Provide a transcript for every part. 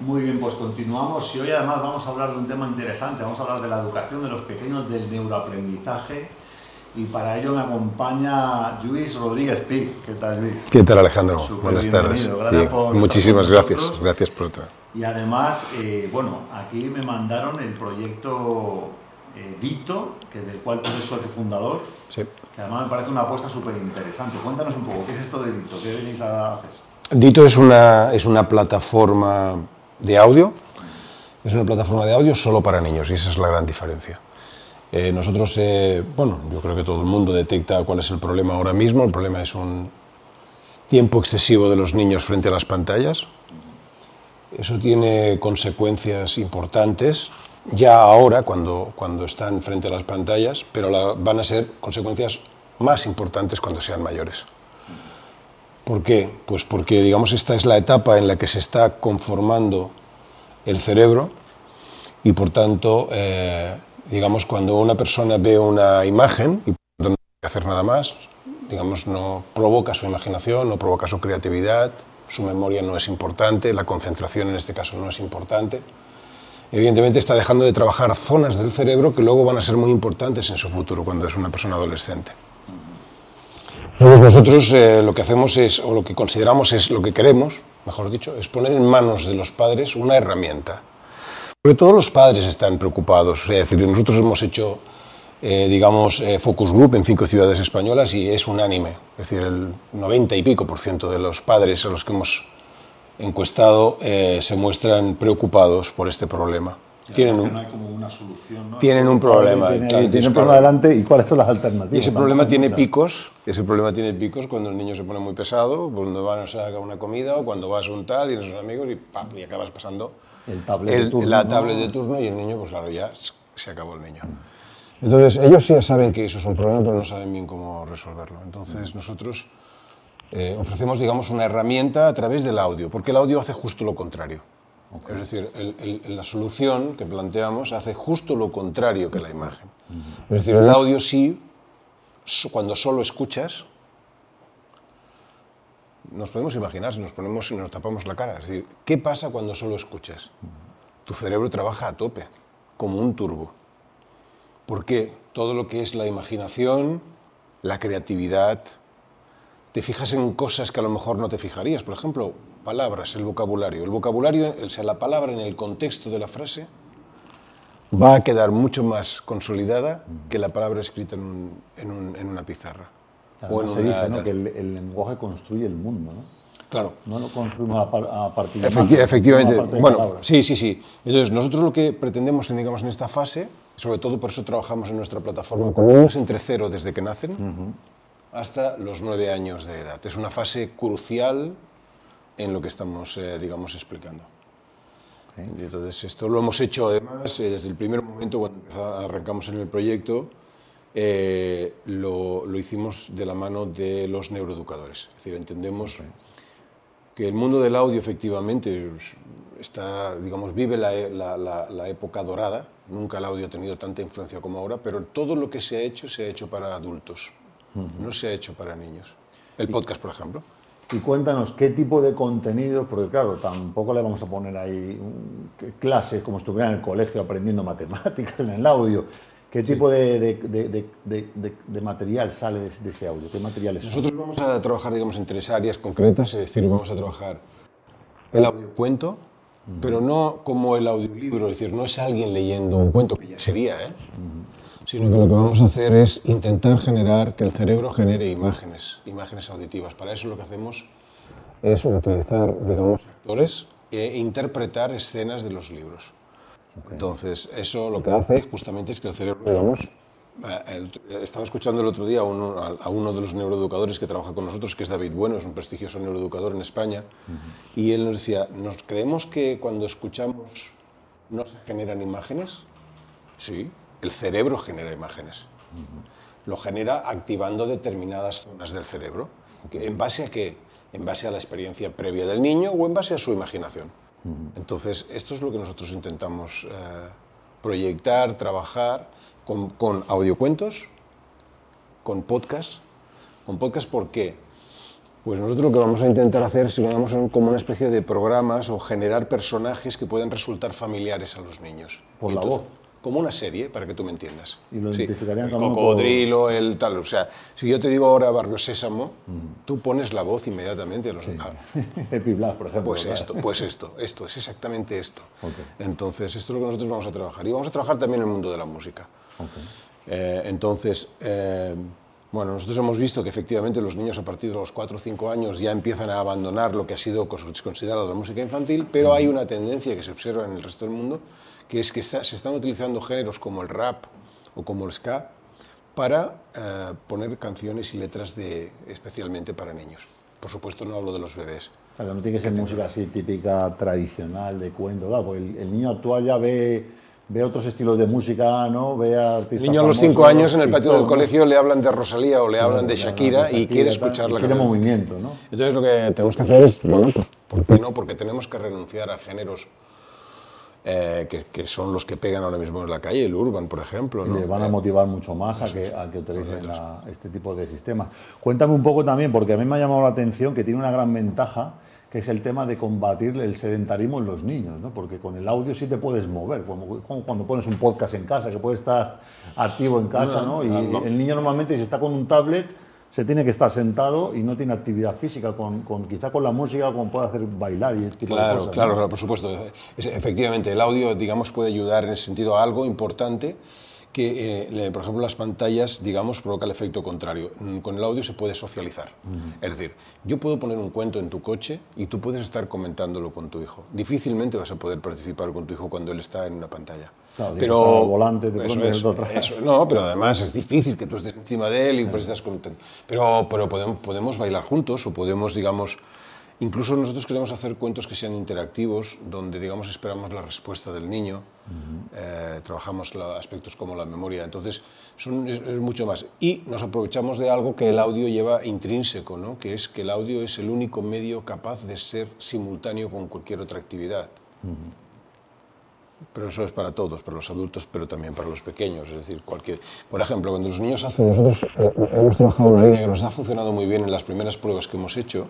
Muy bien, pues continuamos y hoy además vamos a hablar de un tema interesante, vamos a hablar de la educación de los pequeños, del neuroaprendizaje y para ello me acompaña Luis Rodríguez Pi. ¿Qué tal Luis? ¿Qué tal Alejandro? Buenas tardes. muchísimas gracias, gracias por estar. Y además, eh, bueno, aquí me mandaron el proyecto eh, Dito, que del cual tú eres socio fundador, sí. que además me parece una apuesta súper interesante. Cuéntanos un poco, ¿qué es esto de Dito? ¿Qué venís a hacer? Dito es una, es una plataforma de audio. Es una plataforma de audio solo para niños y esa es la gran diferencia. Eh, nosotros, eh, bueno, yo creo que todo el mundo detecta cuál es el problema ahora mismo. El problema es un tiempo excesivo de los niños frente a las pantallas. Eso tiene consecuencias importantes ya ahora cuando, cuando están frente a las pantallas, pero van a ser consecuencias más importantes cuando sean mayores. ¿Por qué? Pues porque, digamos, esta es la etapa en la que se está conformando el cerebro y, por tanto, eh, digamos, cuando una persona ve una imagen y no tiene hacer nada más, digamos, no provoca su imaginación, no provoca su creatividad, su memoria no es importante, la concentración en este caso no es importante. Evidentemente está dejando de trabajar zonas del cerebro que luego van a ser muy importantes en su futuro cuando es una persona adolescente nosotros eh, lo que hacemos es, o lo que consideramos es, lo que queremos, mejor dicho, es poner en manos de los padres una herramienta. Porque todos los padres están preocupados. Es decir, nosotros hemos hecho, eh, digamos, eh, focus group en cinco ciudades españolas y es unánime. Es decir, el 90 y pico por ciento de los padres a los que hemos encuestado se muestran preocupados por este problema tienen un, no hay como una solución, ¿no? tienen un problema. Tienen, un problema adelante y cuáles son las alternativas. Y ese problema tiene picos, ese problema tiene picos cuando el niño se pone muy pesado, cuando vas a una comida o cuando vas a un tal y tienes sus amigos y, ¡pam! y acabas pasando el tablet de turno, la tablet de turno y el niño, pues claro, ya se acabó el niño. Entonces, ellos sí saben que eso es un problema, pero no saben bien cómo resolverlo. Entonces, nosotros eh, ofrecemos, digamos, una herramienta a través del audio, porque el audio hace justo lo contrario. Es decir, la solución que planteamos hace justo lo contrario que la imagen. Es decir, el audio sí, cuando solo escuchas, nos podemos imaginar si nos ponemos y nos tapamos la cara. Es decir, ¿qué pasa cuando solo escuchas? Tu cerebro trabaja a tope, como un turbo. Porque todo lo que es la imaginación, la creatividad, te fijas en cosas que a lo mejor no te fijarías. Por ejemplo, palabras, el vocabulario. El vocabulario, o sea, la palabra en el contexto de la frase va a quedar mucho más consolidada que la palabra escrita en, en, una pizarra. o en se dice que el, lenguaje construye el mundo, ¿no? Claro. No lo construimos a, partir de Efectivamente. bueno, sí, sí, sí. Entonces, nosotros lo que pretendemos, digamos, en esta fase, sobre todo por eso trabajamos en nuestra plataforma con niños entre cero desde que nacen hasta los nueve años de edad. Es una fase crucial en lo que estamos, eh, digamos, explicando. entonces, esto lo hemos hecho además eh, desde el primer momento cuando arrancamos en el proyecto, eh, lo, lo, hicimos de la mano de los neuroeducadores. Es decir, entendemos que el mundo del audio efectivamente está, digamos, vive la, la, la, época dorada. Nunca el audio ha tenido tanta influencia como ahora, pero todo lo que se ha hecho se ha hecho para adultos, no se ha hecho para niños. El podcast, por ejemplo. Y cuéntanos qué tipo de contenido, porque claro, tampoco le vamos a poner ahí clases como si estuviera en el colegio aprendiendo matemáticas en el audio. ¿Qué tipo de, de, material sale de, ese audio? ¿Qué materiales Nosotros vamos a trabajar, digamos, en tres áreas concretas, es decir, vamos a trabajar el audiocuento, pero no como el audiolibro, es decir, no es alguien leyendo un cuento, que ya sería, ¿eh? Sino que lo que vamos a hacer es intentar generar que el cerebro genere imágenes, imágenes auditivas. Para eso lo que hacemos es utilizar, digamos, actores e interpretar escenas de los libros. Entonces, eso lo que hace justamente es que el cerebro, digamos, eh, estaba escuchando el otro día a uno, de los neuroeducadores que trabaja con nosotros, que es David Bueno, es un prestigioso neuroeducador en España, y él nos decía, ¿nos creemos que cuando escuchamos nos generan imágenes? Sí, el cerebro genera imágenes. Lo genera activando determinadas zonas del cerebro. ¿En base a qué? En base a la experiencia previa del niño o en base a su imaginación. Entonces, esto es lo que nosotros intentamos eh, proyectar, trabajar con, con audiocuentos, con podcast. Con podcast, ¿por qué? Pues nosotros lo que vamos a intentar hacer es que hagamos como una especie de programas o generar personajes que puedan resultar familiares a los niños. Por Y la voz. Como una serie, para que tú me entiendas. Y lo Sí, identificarían el por- cocodrilo, el tal. O sea, si yo te digo ahora Barrio Sésamo, tú pones la voz inmediatamente. a los- ah, Epiblas, por ejemplo. pues esto, pues esto, esto, es exactamente esto. Entonces, esto es lo que nosotros vamos a trabajar. Y vamos a trabajar también en el mundo de la música. Eh, entonces, eh, bueno, nosotros hemos visto que efectivamente los niños a partir de los 4 o 5 años ya empiezan a abandonar lo que ha sido considerado la música infantil, pero hay una tendencia que se observa en el resto del mundo, que es que está- se están utilizando géneros como el rap o como el ska para eh, poner canciones y letras de, especialmente para niños. Por supuesto, no hablo de los bebés. Claro, no tiene que ser música así típica, tradicional, de cuento, claro, porque el, el niño actual ya ve, ve otros estilos de música, ¿no? Ve a artistas El niño a los 5 años en el patio del colegio le hablan de Rosalía o le hablan de Shakira y quiere escuchar y la Quiere movimiento, ¿no? Entonces lo que tenemos que hacer es, bueno, pues, ¿por qué no? Porque tenemos que renunciar a géneros eh, que, que son los que pegan ahora mismo en la calle, el urban, por ejemplo. Y ¿no? le van a Eh, motivar mucho más a que, a que utilicen la- este tipo de sistemas. Cuéntame un poco también, porque a mí me ha llamado la atención que tiene una gran ventaja, que es el tema de combatir el sedentarismo en los niños, ¿no? porque con el audio sí te puedes mover, como, como cuando pones un podcast en casa, que puedes estar activo en casa, ¿no? y el niño normalmente si está con un tablet se tiene que estar sentado y no tiene actividad física, con, con- quizá con la música como puede hacer bailar y tipo de Claro, cosas. claro, ¿no? claro, por supuesto. Es- efectivamente, el audio, digamos, puede ayudar en ese sentido a algo importante que, eh, por ejemplo, las pantallas, digamos, provoca el efecto contrario. Mm, Con el audio se puede socializar. Es decir, yo puedo poner un cuento en tu coche y tú puedes estar comentándolo con tu hijo. Difícilmente vas a poder participar con tu hijo cuando él está en una pantalla. Claro, al volante, de eso es, eso- no, pero además es difícil que tú estés encima de él y pues estás contento. Pero, pero podemos, podemos bailar juntos o podemos, digamos, incluso nosotros queremos hacer cuentos que sean interactivos, donde, digamos, esperamos la respuesta del niño, eh, trabajamos la- aspectos como la memoria, entonces son, es, es mucho más. Y nos aprovechamos de algo que el audio lleva intrínseco, ¿no? que es que el audio es el único medio capaz de ser simultáneo con cualquier otra actividad. Pero eso es para todos, para los adultos, pero también para los pequeños. Es decir, cualquier. Por ejemplo, cuando los niños hacen. Nosotros eh, hemos trabajado una línea que nos ha funcionado muy bien en las primeras pruebas que hemos hecho,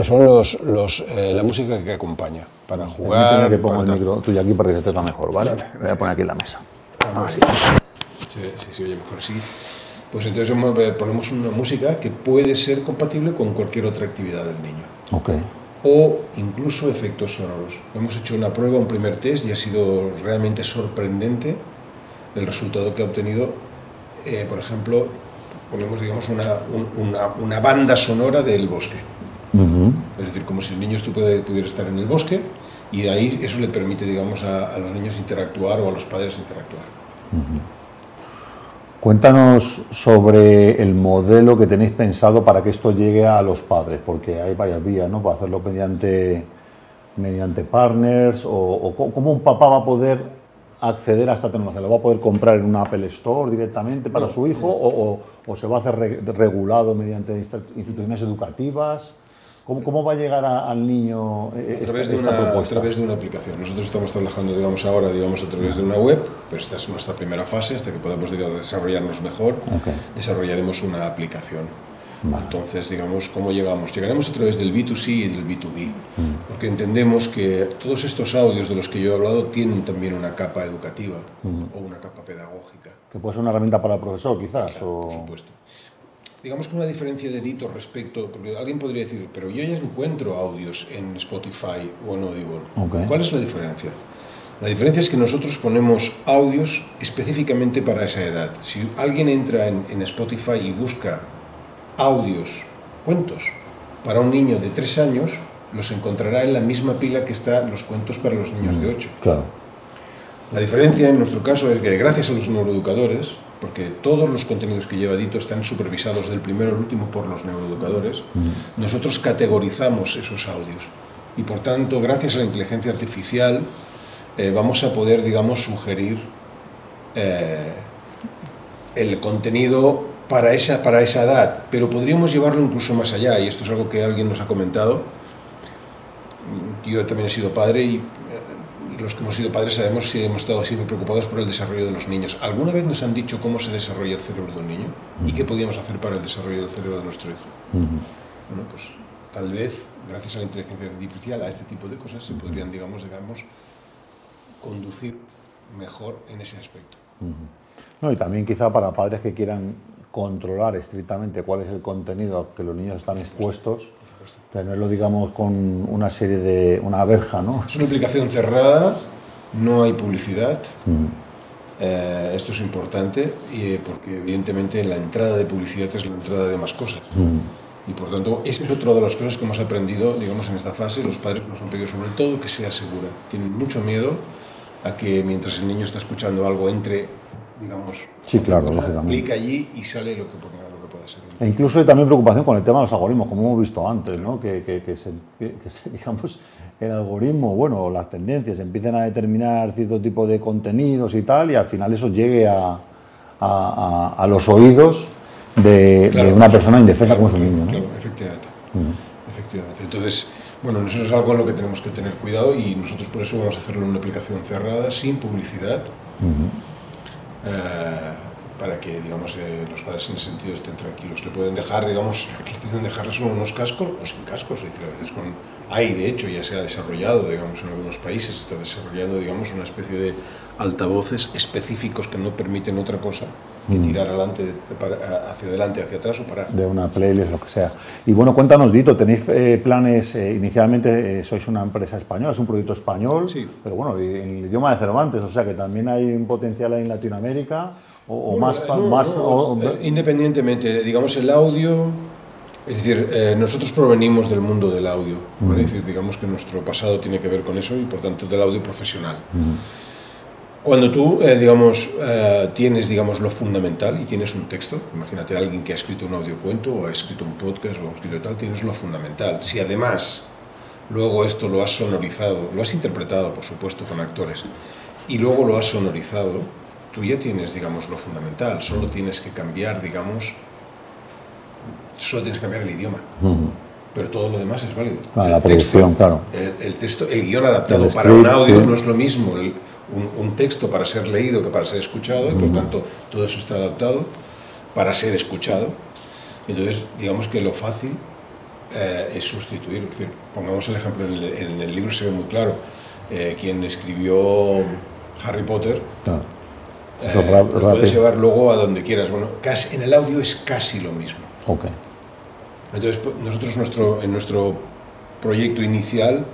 que son los, los, eh, la música que acompaña, para jugar. que ponga para el micro tuyo aquí para que se te mejor, ¿vale? Voy a poner aquí en la mesa. Así. Sí, sí, sí, oye, mejor sí. Pues entonces eh, ponemos una música que puede ser compatible con cualquier otra actividad del niño. Ok. o incluso efectos sonoros. Hemos hecho una prueba, un primer test y ha sido realmente sorprendente el resultado que ha obtenido. Eh, por ejemplo, ponemos digamos una, un- una, una banda sonora del bosque. Es decir, como si el niño estuviera- pudiera estar en el bosque y de ahí eso le permite digamos a, a los niños interactuar o a los padres interactuar. Cuéntanos sobre el modelo que tenéis pensado para que esto llegue a los padres, porque hay varias vías, ¿no? Para hacerlo mediante, mediante partners o, cómo un papá va a poder acceder a esta tecnología. ¿Lo va a poder comprar en una Apple Store directamente para su hijo o, o- o se va a hacer re- regulado mediante instituciones educativas? ¿Cómo, cómo va a llegar a- al niño eh, a esta, través, de esta una, a través de una aplicación. Nosotros estamos trabajando, digamos, ahora, digamos, a través de una web, pero esta es nuestra primera fase, hasta que podamos, digamos, desarrollarnos mejor, Ok. desarrollaremos una aplicación. Entonces, digamos, ¿cómo llegamos? Llegaremos a través del B2C y del B2B, porque entendemos que todos estos audios de los que yo he hablado tienen también una capa educativa o una capa pedagógica. Que puede ser una herramienta para el profesor, quizás. o... Por supuesto. Digamos que una diferencia de Dito respecto, porque alguien podría decir, pero yo ya encuentro audios en Spotify o en Audible. ¿Cuál es la diferencia? La diferencia es que nosotros ponemos audios específicamente para esa edad. Si alguien entra en, en Spotify y busca audios, cuentos, para un niño de 3 años, los encontrará en la misma pila que están los cuentos para los niños de 8. Claro. La diferencia en nuestro caso es que gracias a los neuroeducadores, porque todos los contenidos que lleva Dito están supervisados del primero al último por los neuroeducadores, nosotros categorizamos esos audios. Y por tanto, gracias a la inteligencia artificial, eh, vamos a poder, digamos, sugerir eh, el contenido para esa, para esa edad, pero podríamos llevarlo incluso más allá, y esto es algo que alguien nos ha comentado. Yo también he sido padre y y los que hemos sido padres sabemos que hemos estado siempre preocupados por el desarrollo de los niños. ¿Alguna vez nos han dicho cómo se desarrolla el cerebro de un niño y qué podíamos hacer para el desarrollo del cerebro de nuestro hijo? Bueno, pues tal vez, gracias a la inteligencia artificial, a este tipo de cosas, se podrían, digamos, digamos conducir mejor en ese aspecto. No, y también quizá para padres que quieran controlar estrictamente cuál es el contenido a que los niños están expuestos, tenerlo, digamos, con una serie de. una verja, ¿no? Es una aplicación cerrada, no hay publicidad. Eh, esto es importante y, eh, porque, evidentemente, la entrada de publicidad es la entrada de más cosas. Y por tanto, esa es otra de las cosas que hemos aprendido, digamos, en esta fase. Los padres nos han pedido sobre todo que sea segura. Tienen mucho miedo a que mientras el niño está escuchando algo entre, digamos, sí, claro, clica allí y sale lo que, lo E incluso hay también preocupación con el tema de los algoritmos, como hemos visto antes, ¿no? que, que, que, se, digamos, el algoritmo, bueno, las tendencias empiecen a determinar cierto tipo de contenidos y tal, y al final eso llegue a, a, a los oídos de, de una persona indefensa como su niño. ¿no? Claro, efectivamente. efectivamente. Entonces, bueno, eso es algo en lo que tenemos que tener cuidado y nosotros por eso vamos a hacerlo en una aplicación cerrada, sin publicidad, eh, para que, digamos, eh, los padres en ese sentido estén tranquilos. Le pueden dejar, digamos, dicen dejarles solo unos cascos o sin cascos, es decir, a veces con... Hay, de hecho, ya se ha desarrollado, digamos, en algunos países, se está desarrollando, digamos, una especie de altavoces específicos que no permiten otra cosa que tirar adelante, de, para, hacia adelante, hacia atrás o parar. De una playlist, lo que sea. Y bueno, cuéntanos, Dito, ¿tenéis eh, planes? Eh, inicialmente eh, sois una empresa española, es un proyecto español, Sí. pero bueno, en el idioma de Cervantes, o sea que también hay un potencial ahí en Latinoamérica, o, más... eh, pa- no, más no, o- eh, independientemente, digamos, el audio, es decir, eh, nosotros provenimos del mundo del audio, es decir, digamos que nuestro pasado tiene que ver con eso y por tanto del audio profesional. Cuando tú, eh, digamos, eh, tienes, digamos, lo fundamental y tienes un texto, imagínate a alguien que ha escrito un audiocuento o ha escrito un podcast o ha escrito tal, tienes lo fundamental. Si además luego esto lo has sonorizado, lo has interpretado, por supuesto, con actores, y luego lo has sonorizado, tú ya tienes, digamos, lo fundamental. Solo tienes que cambiar, digamos, solo tienes que cambiar el idioma. Pero todo lo demás es válido. Ah, El la texto, producción, claro. El, el texto, el guion adaptado El para un audio sí. no es lo mismo el- un, un texto para ser leído que para ser escuchado, y por tanto todo eso está adaptado para ser escuchado. Entonces, digamos que lo fácil eh, es sustituir. Es decir, pongamos el ejemplo, en el, en el libro se ve muy claro, eh, quien escribió Harry Potter, Claro. Eh, Eso lo puedes llevar luego a donde quieras. Bueno, casi, en el audio es casi lo mismo. Ok. Entonces, pues, nosotros nuestro, en nuestro proyecto inicial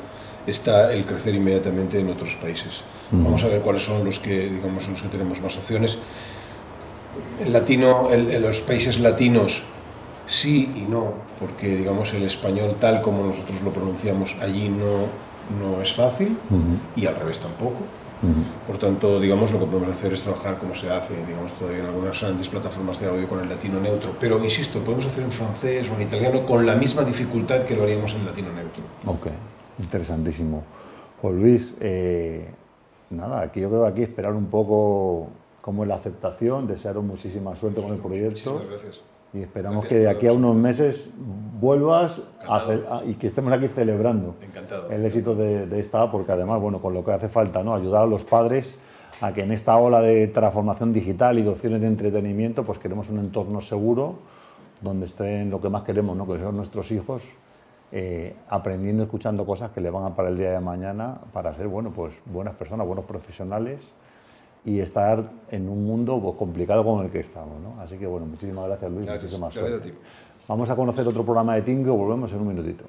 está el crecer inmediatamente en otros países. Vamos a ver cuáles son los que, digamos, los que tenemos más opciones. El latino, el- en los países latinos sí y no, porque digamos el español tal como nosotros lo pronunciamos allí no, no es fácil y al revés tampoco. Por tanto, digamos, lo que podemos hacer es trabajar como se hace, digamos, todavía en algunas grandes plataformas de audio con el latino neutro. Pero, insisto, podemos hacer en francés o en italiano con la misma dificultad que lo haríamos en latino neutro. Ok, interesantísimo. Pues Luis, eh, nada, aquí yo creo que aquí esperar un poco cómo es la aceptación, desearos muchísima suerte con el proyecto Muchísimas gracias. Y esperamos que de aquí a unos meses vuelvas a- y que estemos aquí celebrando Encantado. el éxito de, de esta, porque además, bueno, con lo que hace falta, ¿no? Ayudar a los padres a que en esta ola de transformación digital y de opciones de entretenimiento, pues queremos un entorno seguro donde estén lo que más queremos, ¿no? Que son nuestros hijos eh, aprendiendo, escuchando cosas que le van a para el día de mañana para ser, bueno, pues buenas personas, buenos profesionales y estar en un mundo complicado como el que estamos, ¿no? Así que, bueno, muchísimas gracias, Luis, Gracias. muchísimas Gracias a suerte. ti. Vamos a conocer otro programa de Tingo, volvemos en un minutito.